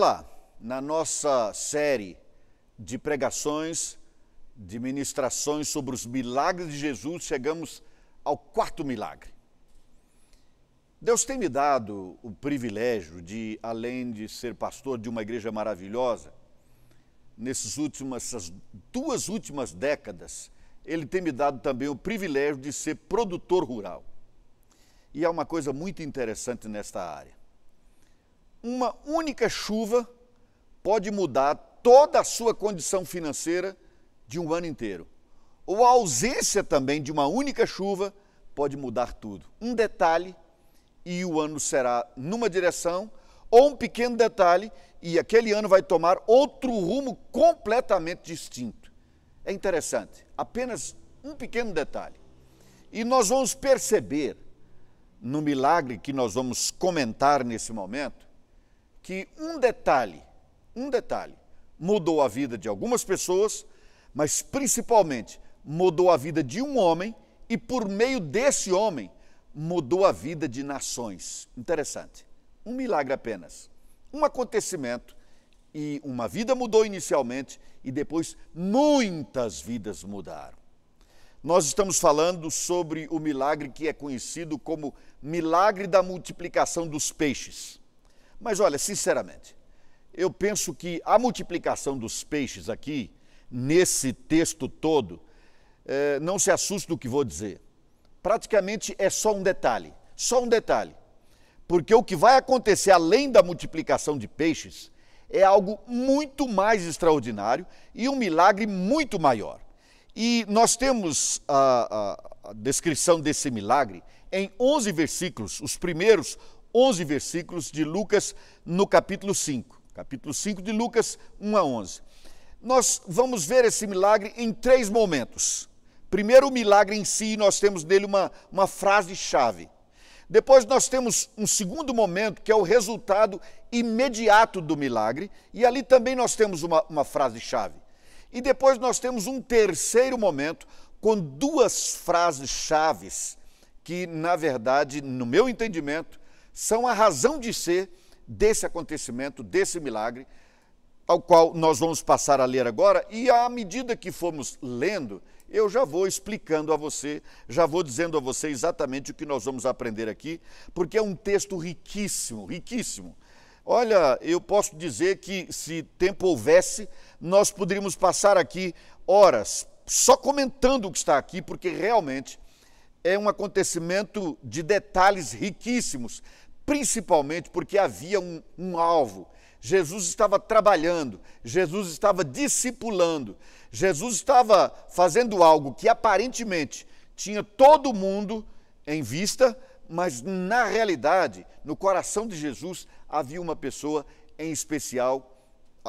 Olá, na nossa série de pregações, de ministrações sobre os milagres de Jesus, chegamos ao quarto milagre. Deus tem me dado o privilégio de, além de ser pastor de uma igreja maravilhosa, nesses últimas, essas duas últimas décadas, Ele tem me dado também o privilégio de ser produtor rural. E há uma coisa muito interessante nesta área. Uma única chuva pode mudar toda a sua condição financeira de um ano inteiro. Ou a ausência também de uma única chuva pode mudar tudo. Um detalhe e o ano será numa direção, ou um pequeno detalhe e aquele ano vai tomar outro rumo completamente distinto. É interessante, apenas um pequeno detalhe. E nós vamos perceber no milagre que nós vamos comentar nesse momento que um detalhe, um detalhe mudou a vida de algumas pessoas, mas principalmente mudou a vida de um homem e por meio desse homem mudou a vida de nações. Interessante. Um milagre apenas. Um acontecimento e uma vida mudou inicialmente e depois muitas vidas mudaram. Nós estamos falando sobre o milagre que é conhecido como milagre da multiplicação dos peixes. Mas olha, sinceramente, eu penso que a multiplicação dos peixes aqui, nesse texto todo, eh, não se assuste do que vou dizer praticamente é só um detalhe, só um detalhe. Porque o que vai acontecer além da multiplicação de peixes é algo muito mais extraordinário e um milagre muito maior. E nós temos a, a, a descrição desse milagre em 11 versículos, os primeiros 11 versículos de Lucas no capítulo 5. Capítulo 5 de Lucas, 1 a 11. Nós vamos ver esse milagre em três momentos. Primeiro, o milagre em si, nós temos nele uma, uma frase-chave. Depois, nós temos um segundo momento, que é o resultado imediato do milagre, e ali também nós temos uma, uma frase-chave. E depois, nós temos um terceiro momento, com duas frases-chaves, que, na verdade, no meu entendimento, são a razão de ser desse acontecimento, desse milagre, ao qual nós vamos passar a ler agora, e à medida que formos lendo, eu já vou explicando a você, já vou dizendo a você exatamente o que nós vamos aprender aqui, porque é um texto riquíssimo, riquíssimo. Olha, eu posso dizer que se tempo houvesse, nós poderíamos passar aqui horas só comentando o que está aqui, porque realmente é um acontecimento de detalhes riquíssimos, principalmente porque havia um, um alvo. Jesus estava trabalhando, Jesus estava discipulando, Jesus estava fazendo algo que aparentemente tinha todo mundo em vista, mas na realidade, no coração de Jesus, havia uma pessoa em especial,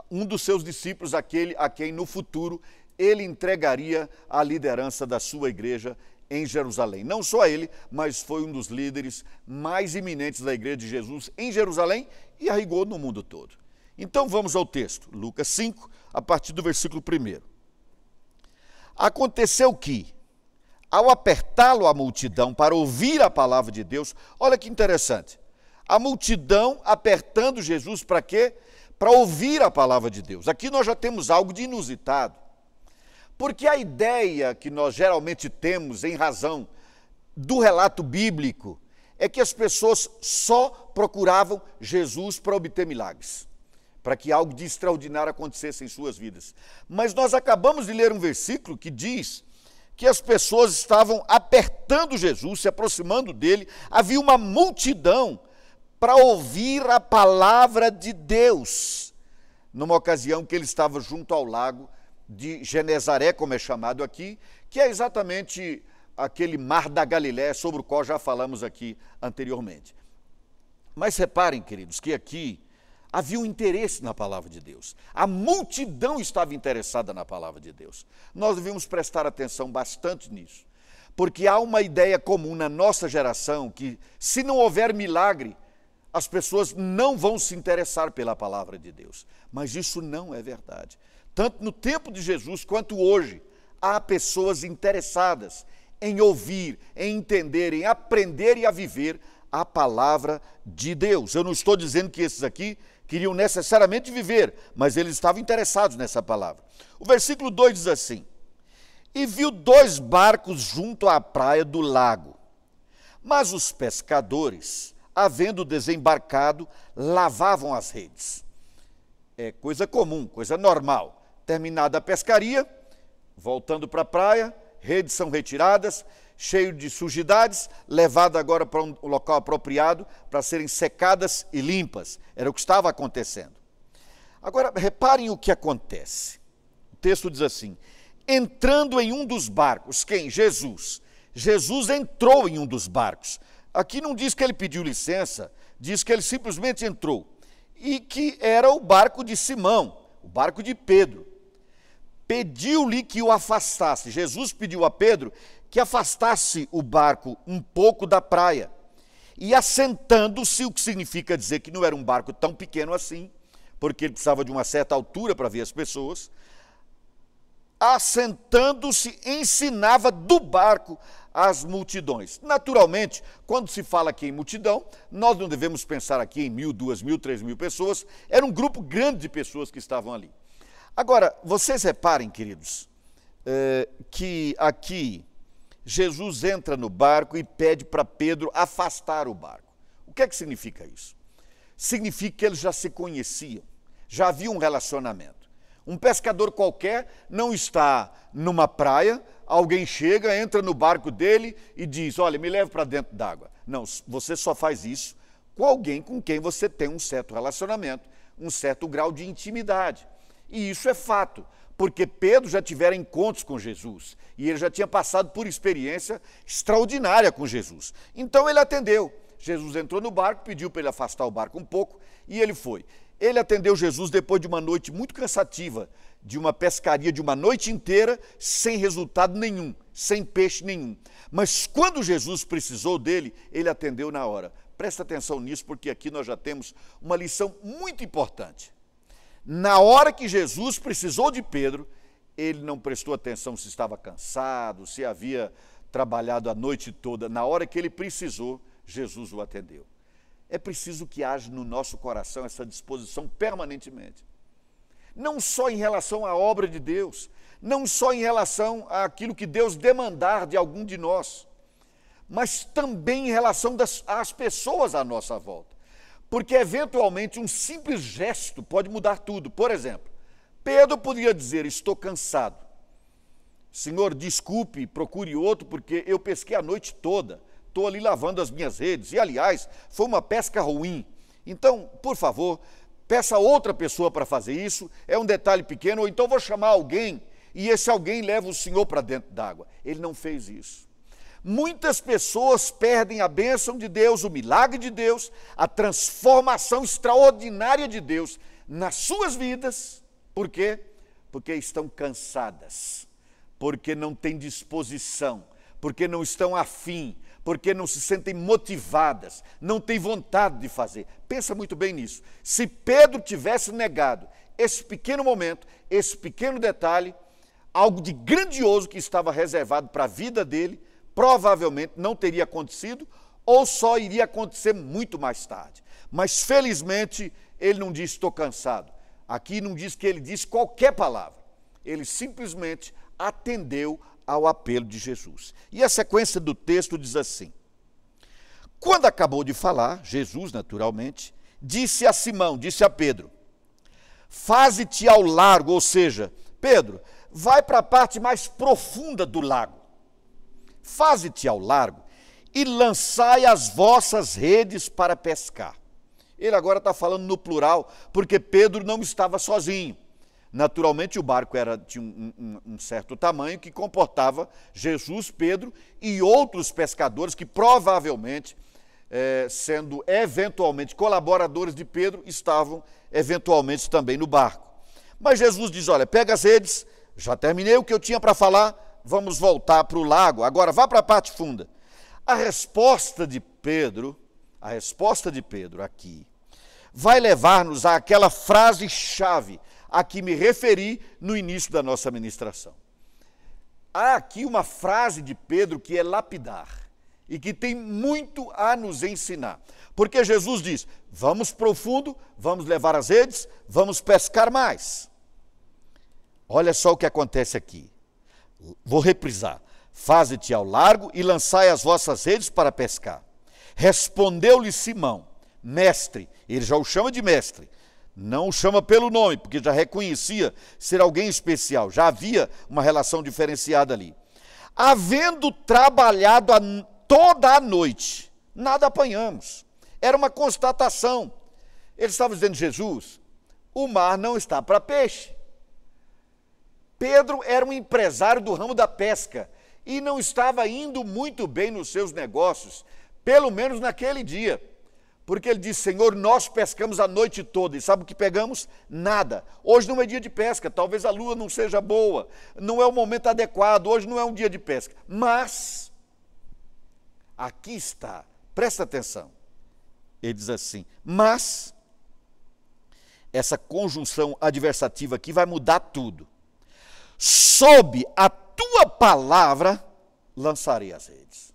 um dos seus discípulos, aquele a quem no futuro ele entregaria a liderança da sua igreja em Jerusalém. Não só ele, mas foi um dos líderes mais iminentes da igreja de Jesus em Jerusalém e a rigor no mundo todo. Então vamos ao texto, Lucas 5, a partir do versículo 1. Aconteceu que, ao apertá-lo a multidão para ouvir a palavra de Deus, olha que interessante. A multidão apertando Jesus para quê? Para ouvir a palavra de Deus. Aqui nós já temos algo de inusitado. Porque a ideia que nós geralmente temos em razão do relato bíblico é que as pessoas só procuravam Jesus para obter milagres para que algo de extraordinário acontecesse em suas vidas. Mas nós acabamos de ler um versículo que diz que as pessoas estavam apertando Jesus, se aproximando dele, havia uma multidão para ouvir a palavra de Deus. Numa ocasião que ele estava junto ao lago de Genezaré, como é chamado aqui, que é exatamente aquele mar da Galiléia sobre o qual já falamos aqui anteriormente. Mas reparem, queridos, que aqui havia um interesse na palavra de Deus. A multidão estava interessada na palavra de Deus. Nós devemos prestar atenção bastante nisso, porque há uma ideia comum na nossa geração que, se não houver milagre, as pessoas não vão se interessar pela palavra de Deus. Mas isso não é verdade. Tanto no tempo de Jesus quanto hoje, há pessoas interessadas em ouvir, em entender, em aprender e a viver a palavra de Deus. Eu não estou dizendo que esses aqui queriam necessariamente viver, mas eles estavam interessados nessa palavra. O versículo 2 diz assim: E viu dois barcos junto à praia do lago. Mas os pescadores, havendo desembarcado, lavavam as redes. É coisa comum, coisa normal. Terminada a pescaria, voltando para a praia, redes são retiradas, cheio de sujidades, levado agora para um local apropriado para serem secadas e limpas. Era o que estava acontecendo. Agora, reparem o que acontece. O texto diz assim: entrando em um dos barcos, quem? Jesus. Jesus entrou em um dos barcos. Aqui não diz que ele pediu licença, diz que ele simplesmente entrou. E que era o barco de Simão, o barco de Pedro pediu-lhe que o afastasse. Jesus pediu a Pedro que afastasse o barco um pouco da praia. E assentando-se, o que significa dizer que não era um barco tão pequeno assim, porque ele precisava de uma certa altura para ver as pessoas. Assentando-se, ensinava do barco as multidões. Naturalmente, quando se fala aqui em multidão, nós não devemos pensar aqui em mil, duas mil, três mil pessoas. Era um grupo grande de pessoas que estavam ali. Agora, vocês reparem, queridos, é, que aqui Jesus entra no barco e pede para Pedro afastar o barco. O que é que significa isso? Significa que eles já se conheciam, já havia um relacionamento. Um pescador qualquer não está numa praia, alguém chega, entra no barco dele e diz: Olha, me leve para dentro d'água. Não, você só faz isso com alguém com quem você tem um certo relacionamento, um certo grau de intimidade. E isso é fato, porque Pedro já tivera encontros com Jesus e ele já tinha passado por experiência extraordinária com Jesus. Então ele atendeu. Jesus entrou no barco, pediu para ele afastar o barco um pouco e ele foi. Ele atendeu Jesus depois de uma noite muito cansativa, de uma pescaria de uma noite inteira, sem resultado nenhum, sem peixe nenhum. Mas quando Jesus precisou dele, ele atendeu na hora. Presta atenção nisso, porque aqui nós já temos uma lição muito importante. Na hora que Jesus precisou de Pedro, ele não prestou atenção se estava cansado, se havia trabalhado a noite toda. Na hora que ele precisou, Jesus o atendeu. É preciso que haja no nosso coração essa disposição permanentemente. Não só em relação à obra de Deus, não só em relação àquilo que Deus demandar de algum de nós, mas também em relação das, às pessoas à nossa volta porque eventualmente um simples gesto pode mudar tudo. Por exemplo, Pedro podia dizer: Estou cansado. Senhor, desculpe, procure outro, porque eu pesquei a noite toda. Estou ali lavando as minhas redes. E, aliás, foi uma pesca ruim. Então, por favor, peça outra pessoa para fazer isso. É um detalhe pequeno, ou então vou chamar alguém e esse alguém leva o senhor para dentro d'água. Ele não fez isso. Muitas pessoas perdem a bênção de Deus, o milagre de Deus, a transformação extraordinária de Deus nas suas vidas. Por quê? Porque estão cansadas, porque não têm disposição, porque não estão afim, porque não se sentem motivadas, não têm vontade de fazer. Pensa muito bem nisso. Se Pedro tivesse negado esse pequeno momento, esse pequeno detalhe, algo de grandioso que estava reservado para a vida dele, provavelmente não teria acontecido ou só iria acontecer muito mais tarde. Mas felizmente ele não disse estou cansado. Aqui não diz que ele disse qualquer palavra. Ele simplesmente atendeu ao apelo de Jesus. E a sequência do texto diz assim: Quando acabou de falar, Jesus, naturalmente, disse a Simão, disse a Pedro: Faze-te ao largo, ou seja, Pedro, vai para a parte mais profunda do lago faze-te ao largo e lançai as vossas redes para pescar. Ele agora está falando no plural, porque Pedro não estava sozinho. Naturalmente, o barco era de um, um, um, certo tamanho que comportava Jesus, Pedro e outros pescadores que provavelmente, é, sendo eventualmente colaboradores de Pedro, estavam eventualmente também no barco. Mas Jesus diz: Olha, pega as redes, já terminei o que eu tinha para falar, vamos voltar para o lago. Agora vá para a parte funda. A resposta de Pedro, a resposta de Pedro aqui, vai levar-nos àquela frase-chave a que me referi no início da nossa ministração. Há aqui uma frase de Pedro que é lapidar. e que tem muito a nos ensinar. Porque Jesus diz: vamos profundo, vamos levar as redes, vamos pescar mais. Olha só o que acontece aqui. Vou reprisar. Faze-te ao largo e lançai as vossas redes para pescar. Respondeu-lhe Simão, mestre, ele já o chama de mestre, não o chama pelo nome, porque já reconhecia ser alguém especial, já havia uma relação diferenciada ali. Havendo trabalhado a, toda a noite, nada apanhamos. Era uma constatação. Ele estava dizendo, Jesus, o mar não está para peixe. Pedro era um empresário do ramo da pesca e não estava indo muito bem nos seus negócios, pelo menos naquele dia. Porque ele disse: Senhor, nós pescamos a noite toda. E sabe o que pegamos? Nada. Hoje não é dia de pesca, talvez a lua não seja boa, não é o momento adequado, hoje não é um dia de pesca. Mas, aqui está, presta atenção. Ele diz assim: Mas, essa conjunção adversativa aqui vai mudar tudo. Sob a tua palavra lançarei as redes.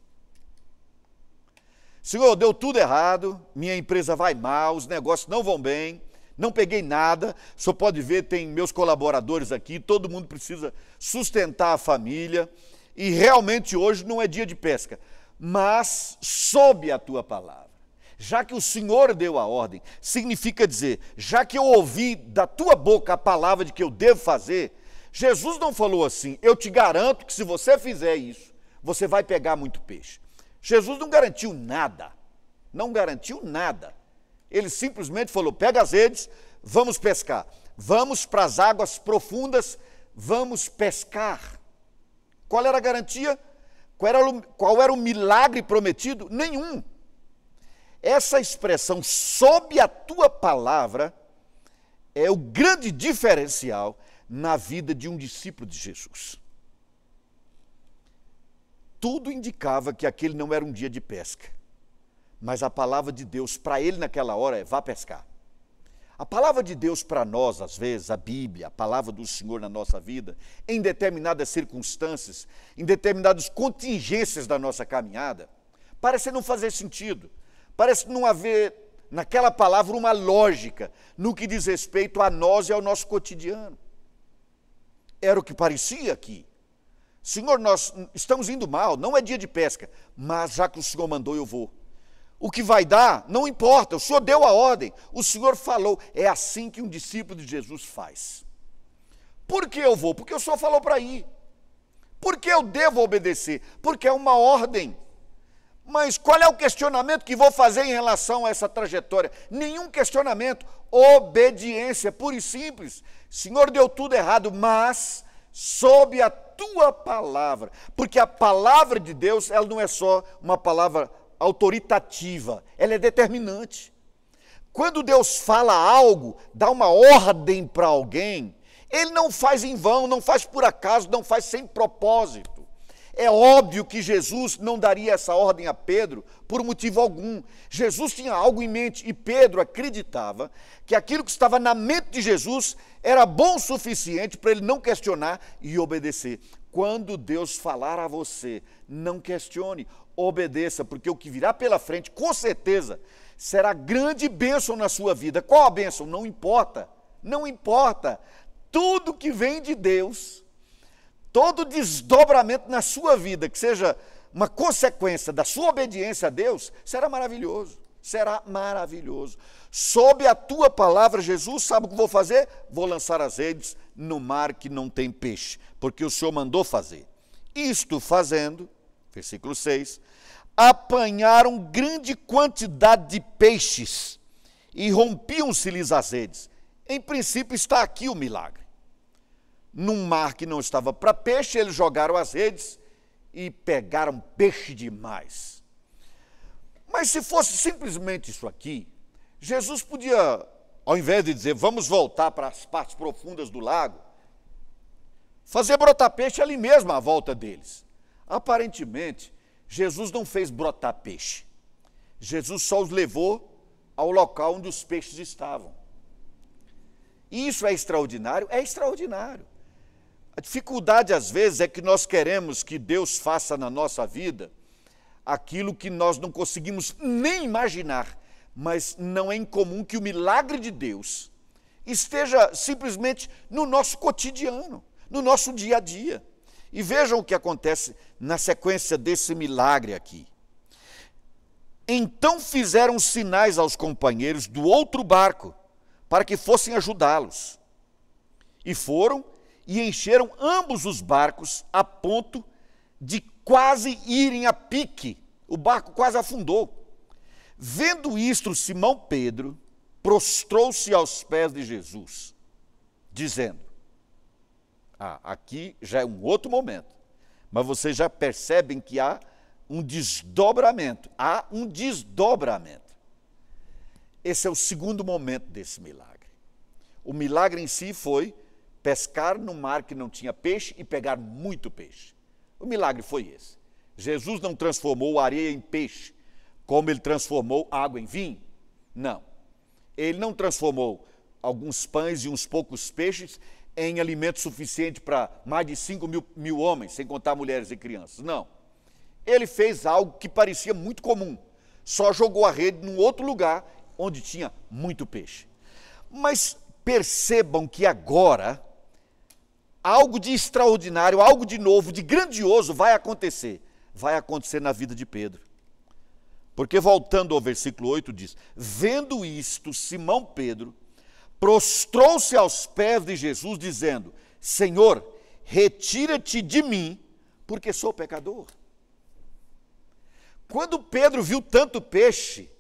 Senhor, deu tudo errado, minha empresa vai mal, os negócios não vão bem, não peguei nada. O senhor pode ver, tem meus colaboradores aqui, todo mundo precisa sustentar a família. E realmente hoje não é dia de pesca, mas sob a tua palavra. Já que o Senhor deu a ordem, significa dizer, já que eu ouvi da tua boca a palavra de que eu devo fazer, Jesus não falou assim, eu te garanto que se você fizer isso, você vai pegar muito peixe. Jesus não garantiu nada, não garantiu nada. Ele simplesmente falou: pega as redes, vamos pescar, vamos para as águas profundas, vamos pescar. Qual era a garantia? Qual era o, qual era o milagre prometido? Nenhum. Essa expressão, sob a tua palavra, é o grande diferencial na vida de um discípulo de Jesus tudo indicava que aquele não era um dia de pesca. Mas a palavra de Deus para ele naquela hora é: vá pescar. A palavra de Deus para nós, às vezes, a Bíblia, a palavra do Senhor na nossa vida, em determinadas circunstâncias, em determinadas contingências da nossa caminhada, parece não fazer sentido. Parece não haver naquela palavra uma lógica no que diz respeito a nós e ao nosso cotidiano. Era o que parecia aqui. Senhor, nós estamos indo mal, não é dia de pesca, mas já que o Senhor mandou, eu vou. O que vai dar, não importa, o Senhor deu a ordem, o Senhor falou. É assim que um discípulo de Jesus faz. Por que eu vou? Porque o Senhor falou para ir. Por que eu devo obedecer? Porque é uma ordem. Mas qual é o questionamento que vou fazer em relação a essa trajetória? Nenhum questionamento. Obediência, pura e simples. Senhor deu tudo errado, mas sob a tua palavra, porque a palavra de Deus, ela não é só uma palavra autoritativa, ela é determinante. Quando Deus fala algo, dá uma ordem para alguém, ele não faz em vão, não faz por acaso, não faz sem propósito. É óbvio que Jesus não daria essa ordem a Pedro por motivo algum. Jesus tinha algo em mente e Pedro acreditava que aquilo que estava na mente de Jesus era bom o suficiente para ele não questionar e obedecer. Quando Deus falar a você, não questione, obedeça, porque o que virá pela frente, com certeza, será grande bênção na sua vida. Qual a bênção? Não importa, não importa. Tudo que vem de Deus todo desdobramento na sua vida, que seja uma consequência da sua obediência a Deus, será maravilhoso. Será maravilhoso. Sob a tua palavra, Jesus, sabe o que vou fazer? Vou lançar as redes no mar que não tem peixe, porque o Senhor mandou fazer. Isto fazendo, versículo 6, apanharam grande quantidade de peixes e rompiam-se-lhes as redes. Em princípio, está aqui o milagre num mar que não estava para peixe, eles jogaram as redes e pegaram peixe demais. Mas se fosse simplesmente isso aqui, Jesus podia, ao invés de dizer vamos voltar para as partes profundas do lago, fazer brotar peixe ali mesmo à volta deles. Aparentemente, Jesus não fez brotar peixe. Jesus só os levou ao local onde os peixes estavam. Isso é extraordinário? É extraordinário. A dificuldade, às vezes, é que nós queremos que Deus faça na nossa vida aquilo que nós não conseguimos nem imaginar, mas não é incomum que o milagre de Deus esteja simplesmente no nosso cotidiano, no nosso dia a dia. E vejam o que acontece na sequência desse milagre aqui. Então fizeram sinais aos companheiros do outro barco para que fossem ajudá-los. E foram e encheram ambos os barcos a ponto de quase irem a pique. O barco quase afundou. Vendo isto, Simão Pedro prostrou-se aos pés de Jesus, dizendo: Ah, aqui já é um outro momento, mas vocês já percebem que há um desdobramento, há um desdobramento. Esse é o segundo momento desse milagre. O milagre em si foi pescar no mar que não tinha peixe e pegar muito peixe. O milagre foi esse. Jesus não transformou areia em peixe, como ele transformou água em vinho. Não. Ele não transformou alguns pães e uns poucos peixes em alimento suficiente para mais de 5 mil, mil homens, sem contar mulheres e crianças. Não. Ele fez algo que parecia muito comum. Só jogou a rede num outro lugar onde tinha muito peixe. Mas percebam que agora algo de extraordinário, algo de novo, de grandioso vai acontecer. Vai acontecer na vida de Pedro. Porque voltando ao versículo 8 diz: Vendo isto, Simão Pedro prostrou-se aos pés de Jesus, dizendo: Senhor, retira-te de mim, porque sou pecador. Quando Pedro viu tanto peixe,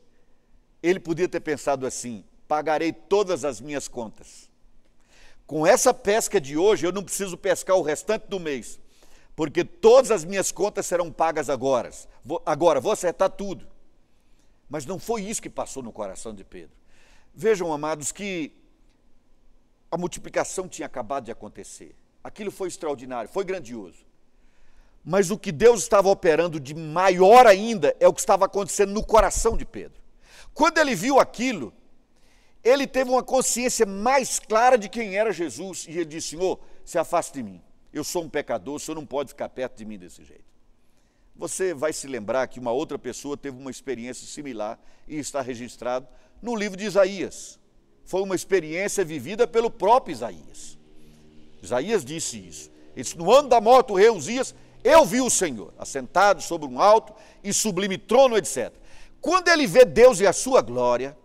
ele podia ter pensado assim: pagarei todas as minhas contas. Com essa pesca de hoje, eu não preciso pescar o restante do mês, porque todas as minhas contas serão pagas agora. Vou, agora, vou acertar tudo. Mas não foi isso que passou no coração de Pedro. Vejam, amados, que a multiplicação tinha acabado de acontecer. Aquilo foi extraordinário, foi grandioso. Mas o que Deus estava operando de maior ainda é o que estava acontecendo no coração de Pedro. Quando ele viu aquilo, ele teve uma consciência mais clara de quem era Jesus e ele disse: Senhor, se afaste de mim. Eu sou um pecador, o senhor não pode ficar perto de mim desse jeito. Você vai se lembrar que uma outra pessoa teve uma experiência similar e está registrado no livro de Isaías. Foi uma experiência vivida pelo próprio Isaías. Isaías disse isso. Ele disse: No ano da morte do rei Uzias, eu vi o Senhor assentado sobre um alto e sublime trono, etc. Quando ele vê Deus e a sua glória,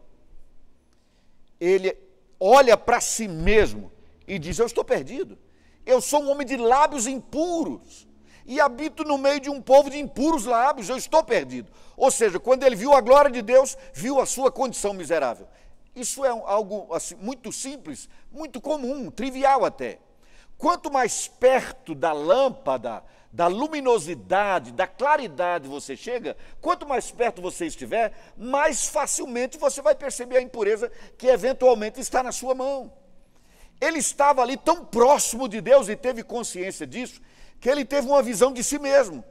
ele olha para si mesmo e diz: Eu estou perdido. Eu sou um homem de lábios impuros e habito no meio de um povo de impuros lábios, eu estou perdido. Ou seja, quando ele viu a glória de Deus, viu a sua condição miserável. Isso é algo assim, muito simples, muito comum, trivial até. Quanto mais perto da lâmpada, da luminosidade, da claridade você chega, quanto mais perto você estiver, mais facilmente você vai perceber a impureza que eventualmente está na sua mão. Ele estava ali tão próximo de Deus e teve consciência disso, que ele teve uma visão de si mesmo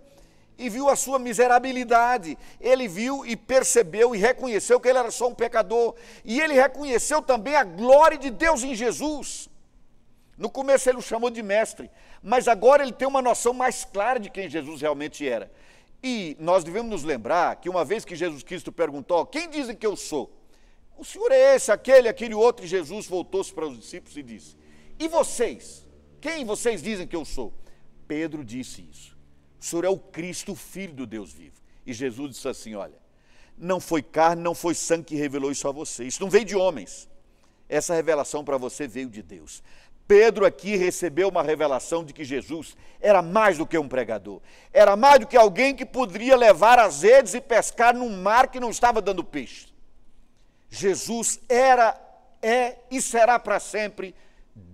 e viu a sua miserabilidade. Ele viu e percebeu e reconheceu que ele era só um pecador. E ele reconheceu também a glória de Deus em Jesus. No começo ele o chamou de mestre, mas agora ele tem uma noção mais clara de quem Jesus realmente era. E nós devemos nos lembrar que uma vez que Jesus Cristo perguntou: Quem dizem que eu sou? O Senhor é esse, aquele, aquele outro. E Jesus voltou-se para os discípulos e disse: E vocês? Quem vocês dizem que eu sou? Pedro disse isso. O Senhor é o Cristo, Filho do Deus vivo. E Jesus disse assim: Olha, não foi carne, não foi sangue que revelou isso a você. Isso não veio de homens. Essa revelação para você veio de Deus. Pedro aqui recebeu uma revelação de que Jesus era mais do que um pregador, era mais do que alguém que poderia levar as redes e pescar num mar que não estava dando peixe. Jesus era, é e será para sempre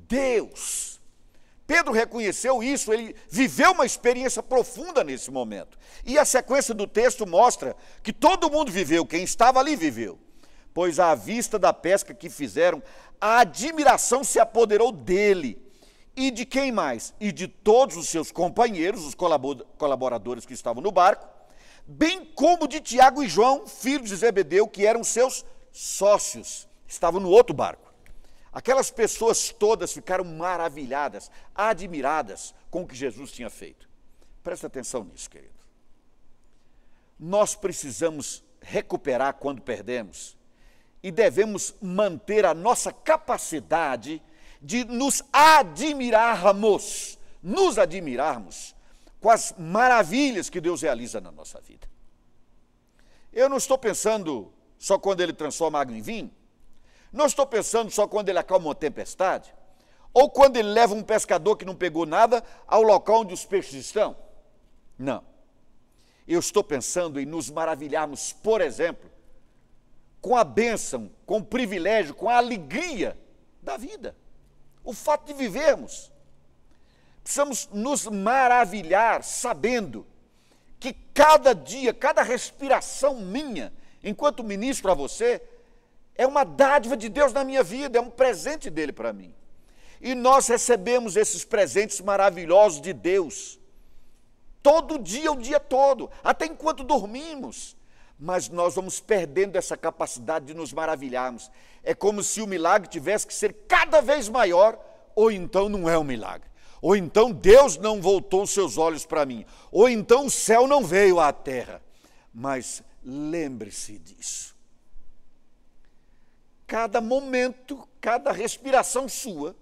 Deus. Pedro reconheceu isso, ele viveu uma experiência profunda nesse momento. E a sequência do texto mostra que todo mundo viveu, quem estava ali viveu. Pois à vista da pesca que fizeram, a admiração se apoderou dele. E de quem mais? E de todos os seus companheiros, os colaboradores que estavam no barco, bem como de Tiago e João, filhos de Zebedeu, que eram seus sócios, estavam no outro barco. Aquelas pessoas todas ficaram maravilhadas, admiradas com o que Jesus tinha feito. Presta atenção nisso, querido. nós precisamos recuperar quando perdemos e devemos manter a nossa capacidade de nos admirarmos, nos admirarmos com as maravilhas que Deus realiza na nossa vida. Eu não estou pensando só quando Ele transforma água em vinho, não estou pensando só quando Ele acalma uma tempestade, ou quando Ele leva um pescador que não pegou nada ao local onde os peixes estão. Não. Eu estou pensando em nos maravilharmos, por exemplo, com a bênção, com o privilégio, com a alegria da vida. O fato de vivermos. Precisamos nos maravilhar sabendo que cada dia, cada respiração minha, enquanto ministro a você, é uma dádiva de Deus na minha vida, é um presente dele para mim. E nós recebemos esses presentes maravilhosos de Deus todo dia, o dia todo, até enquanto dormimos. Mas nós vamos perdendo essa capacidade de nos maravilharmos. É como se o milagre tivesse que ser cada vez maior, ou então não é um milagre. Ou então Deus não voltou os seus olhos para mim. Ou então o céu não veio à terra. Mas lembre-se disso. Cada momento, cada respiração sua,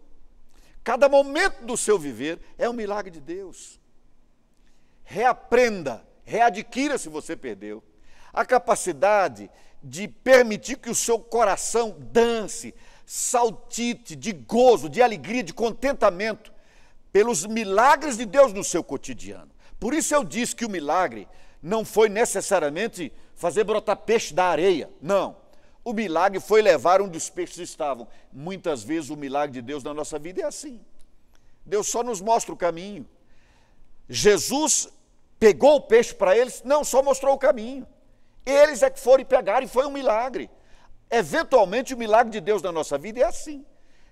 cada momento do seu viver é um milagre de Deus reaprenda, readquira se você perdeu. A capacidade de permitir que o seu coração dance, saltite de gozo, de alegria, de contentamento pelos milagres de Deus no seu cotidiano. Por isso eu disse que o milagre não foi necessariamente fazer brotar peixe da areia, não. O milagre foi levar onde os peixes estavam. Muitas vezes o milagre de Deus na nossa vida é assim. Deus só nos mostra o caminho. Jesus pegou o peixe para eles, não, só mostrou o caminho. Eles é que foram e pegaram e foi um milagre. Eventualmente, o milagre de Deus na nossa vida é assim.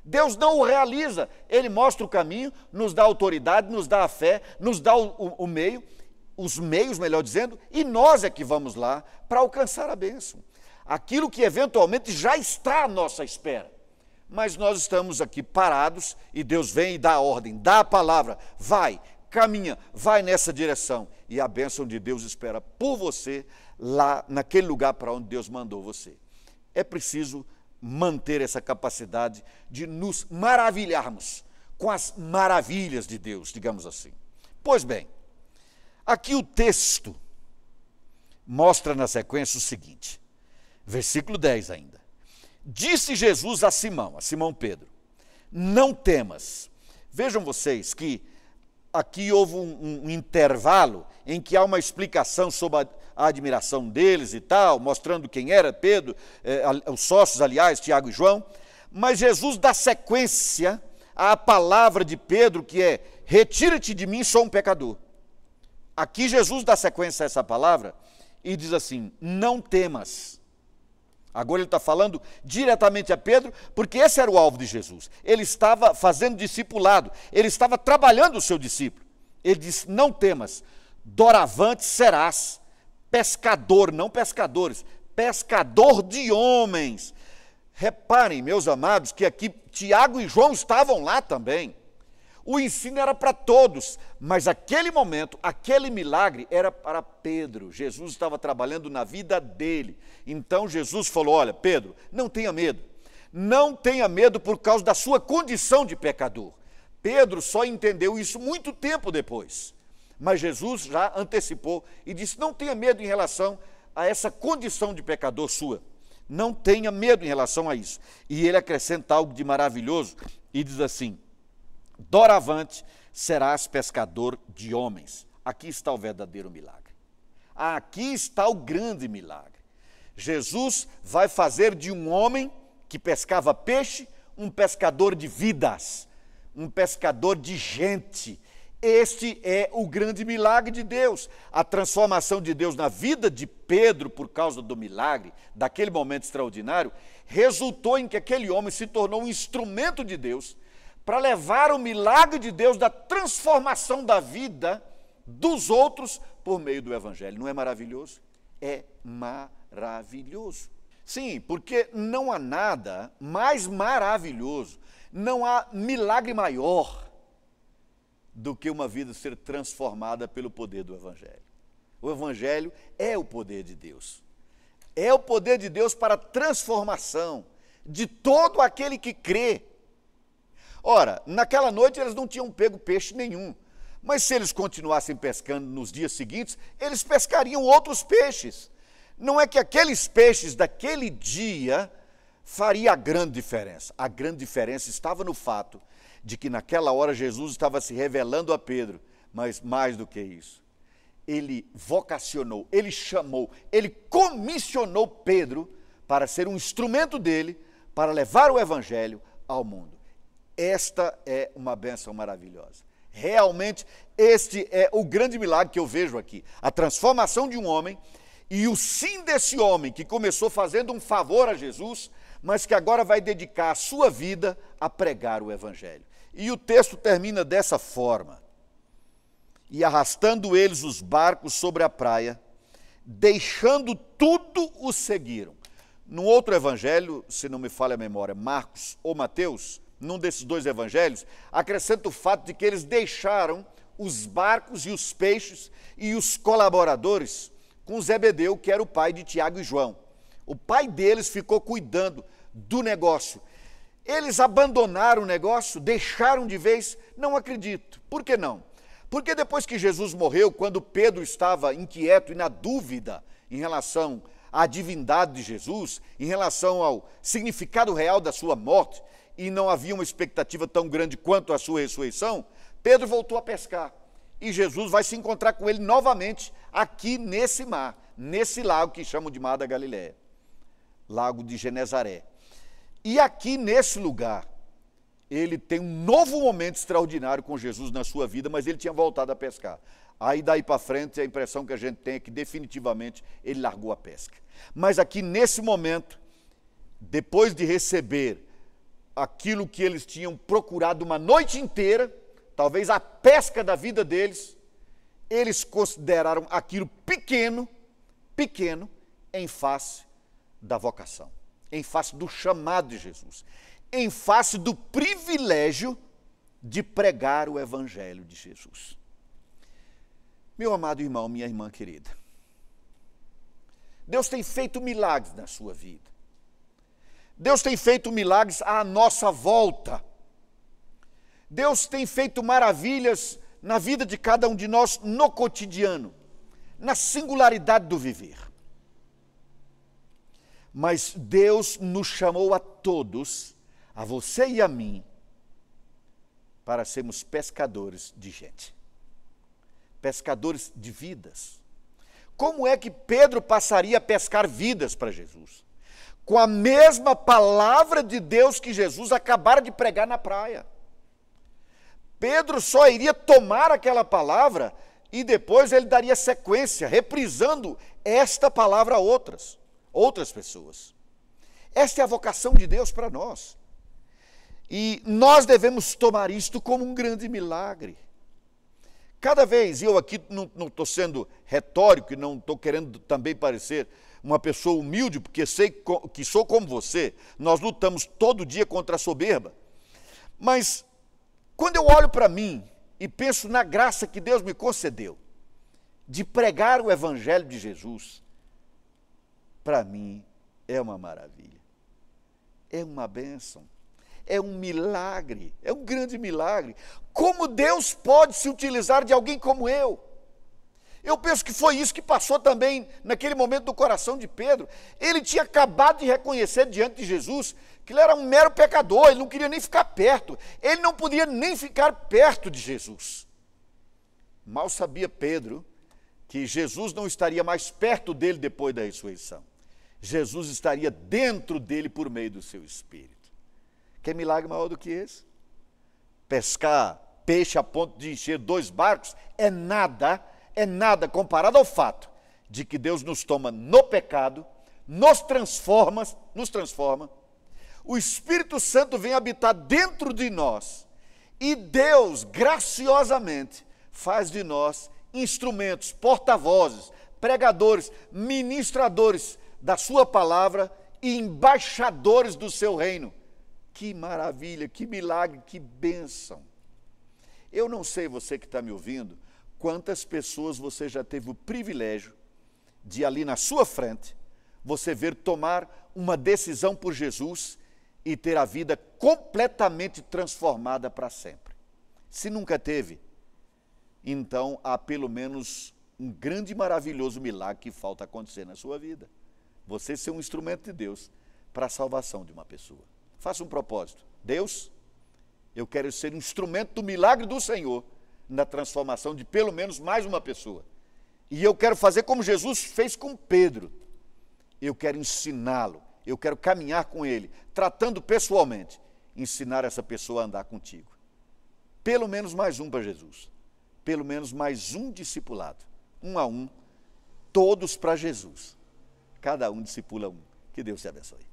Deus não o realiza, Ele mostra o caminho, nos dá autoridade, nos dá a fé, nos dá o, o, o meio, os meios, melhor dizendo, e nós é que vamos lá para alcançar a bênção. Aquilo que eventualmente já está à nossa espera. Mas nós estamos aqui parados e Deus vem e dá a ordem, dá a palavra, vai, caminha, vai nessa direção. E a bênção de Deus espera por você lá naquele lugar para onde Deus mandou você. É preciso manter essa capacidade de nos maravilharmos com as maravilhas de Deus, digamos assim. Pois bem, aqui o texto mostra na sequência o seguinte, versículo 10 ainda. Disse Jesus a Simão, a Simão Pedro: Não temas. Vejam vocês que aqui houve um, um, intervalo em que há uma explicação sobre a, a, admiração deles e tal, mostrando quem era Pedro, eh, os sócios, aliás, Tiago e João, mas Jesus dá sequência à palavra de Pedro, que é: Retira-te de mim, sou um pecador. Aqui Jesus dá sequência a essa palavra e diz assim: Não temas. Agora ele está falando diretamente a Pedro, porque esse era o alvo de Jesus. Ele estava fazendo discipulado, ele estava trabalhando o seu discípulo. Ele disse: Não temas, doravante serás pescador, não pescadores, pescador de homens. Reparem, meus amados, que aqui Tiago e João estavam lá também. O ensino era para todos, mas aquele momento, aquele milagre era para Pedro. Jesus estava trabalhando na vida dele. Então Jesus falou: Olha, Pedro, não tenha medo. Não tenha medo por causa da sua condição de pecador. Pedro só entendeu isso muito tempo depois. Mas Jesus já antecipou e disse: Não tenha medo em relação a essa condição de pecador sua. Não tenha medo em relação a isso. E ele acrescenta algo de maravilhoso e diz assim: Doravante serás pescador de homens. Aqui está o verdadeiro milagre. Aqui está o grande milagre. Jesus vai fazer de um homem que pescava peixe um pescador de vidas, um pescador de gente. Este é o grande milagre de Deus. A transformação de Deus na vida de Pedro, por causa do milagre, daquele momento extraordinário, resultou em que aquele homem se tornou um instrumento de Deus para levar o milagre de Deus da transformação da vida dos outros por meio do Evangelho. Não é maravilhoso? É maravilhoso. Sim, porque não há nada mais maravilhoso, não há milagre maior do que uma vida ser transformada pelo poder do Evangelho. O Evangelho é o poder de Deus. É o poder de Deus para a transformação de todo aquele que crê. Ora, naquela noite eles não tinham pego peixe nenhum, mas se eles continuassem pescando nos dias seguintes, eles pescariam outros peixes. Não é que aqueles peixes daquele dia faria a grande diferença. A grande diferença estava no fato de que naquela hora Jesus estava se revelando a Pedro, mas mais do que isso, ele vocacionou, ele chamou, ele comissionou Pedro para ser um instrumento dele para levar o evangelho ao mundo. Esta é uma benção maravilhosa. Realmente, este é o grande milagre que eu vejo aqui. A transformação de um homem e o sim desse homem que começou fazendo um favor a Jesus, mas que agora vai dedicar a sua vida a pregar o Evangelho. E o texto termina dessa forma: E arrastando eles os barcos sobre a praia, deixando tudo, o seguiram. Num outro evangelho, se não me falha a memória, Marcos ou Mateus, num desses dois evangelhos, acrescenta o fato de que eles deixaram os barcos e os peixes e os colaboradores com Zebedeu, que era o pai de Tiago e João. O pai deles ficou cuidando do negócio. Eles abandonaram o negócio, deixaram de vez? Não acredito. Por que não? Porque depois que Jesus morreu, quando Pedro estava inquieto e na dúvida em relação à divindade de Jesus, em relação ao significado real da sua morte, e não havia uma expectativa tão grande quanto a sua ressurreição, Pedro voltou a pescar. E Jesus vai se encontrar com ele novamente aqui nesse mar, nesse lago que chamam de Mar da Galiléia, lago de Genezaré. E aqui nesse lugar, ele tem um novo momento extraordinário com Jesus na sua vida, mas ele tinha voltado a pescar. Aí daí para frente a impressão que a gente tem é que definitivamente ele largou a pesca. Mas aqui nesse momento, depois de receber aquilo que eles tinham procurado uma noite inteira, talvez a pesca da vida deles, eles consideraram aquilo pequeno, pequeno, em face da vocação em face do chamado de Jesus, em face do privilégio de pregar o Evangelho de Jesus. Meu amado irmão, minha irmã querida, Deus tem feito milagres na sua vida. Deus tem feito milagres à nossa volta. Deus tem feito maravilhas na vida de cada um de nós no cotidiano, na singularidade do viver. Mas Deus nos chamou a todos, a você e a mim, para sermos pescadores de gente, pescadores de vidas. Como é que Pedro passaria a pescar vidas para Jesus? Com a mesma palavra de Deus que Jesus acabara de pregar na praia. Pedro só iria tomar aquela palavra e depois ele daria sequência, reprisando esta palavra a outras outras pessoas. Esta é a vocação de Deus para nós. E nós devemos tomar isto como um grande milagre. Cada vez, eu aqui não estou sendo retórico e não estou querendo também parecer uma pessoa humilde, porque sei que sou como você, nós lutamos todo dia contra a soberba. Mas quando eu olho para mim e penso na graça que Deus me concedeu de pregar o Evangelho de Jesus, para mim é uma maravilha. É uma bênção. É um milagre. É um grande milagre. Como Deus pode se utilizar de alguém como eu? Eu penso que foi isso que passou também naquele momento do coração de Pedro. Ele tinha acabado de reconhecer diante de Jesus que ele era um mero pecador, ele não queria nem ficar perto, ele não podia nem ficar perto de Jesus. Mal sabia Pedro que Jesus não estaria mais perto dele depois da ressurreição. Jesus estaria dentro dele por meio do seu espírito. Quer milagre maior do que esse? Pescar peixe a ponto de encher dois barcos é nada, é nada comparado ao fato de que Deus nos toma no pecado, nos transforma, nos transforma. O Espírito Santo vem habitar dentro de nós e Deus graciosamente faz de nós instrumentos, porta-vozes, pregadores, ministradores da sua palavra e embaixadores do seu reino. Que maravilha, que milagre, que bênção. Eu não sei, você que está me ouvindo, Quantas pessoas você já teve o privilégio de ali na sua frente você ver tomar uma decisão por Jesus e ter a vida completamente transformada para sempre? Se nunca teve, então há pelo menos um grande e maravilhoso milagre que falta acontecer na sua vida. Você ser um instrumento de Deus para a salvação de uma pessoa. Faça um propósito. Deus, eu quero ser um instrumento do milagre do Senhor na transformação de pelo menos mais uma pessoa. E eu quero fazer como Jesus fez com Pedro. Eu quero ensiná-lo, eu quero caminhar com ele, tratando pessoalmente, ensinar essa pessoa a andar contigo. Pelo menos mais um para Jesus. Pelo menos mais um discipulado. Um a um, todos para Jesus. Cada um discipula um. Que Deus te abençoe.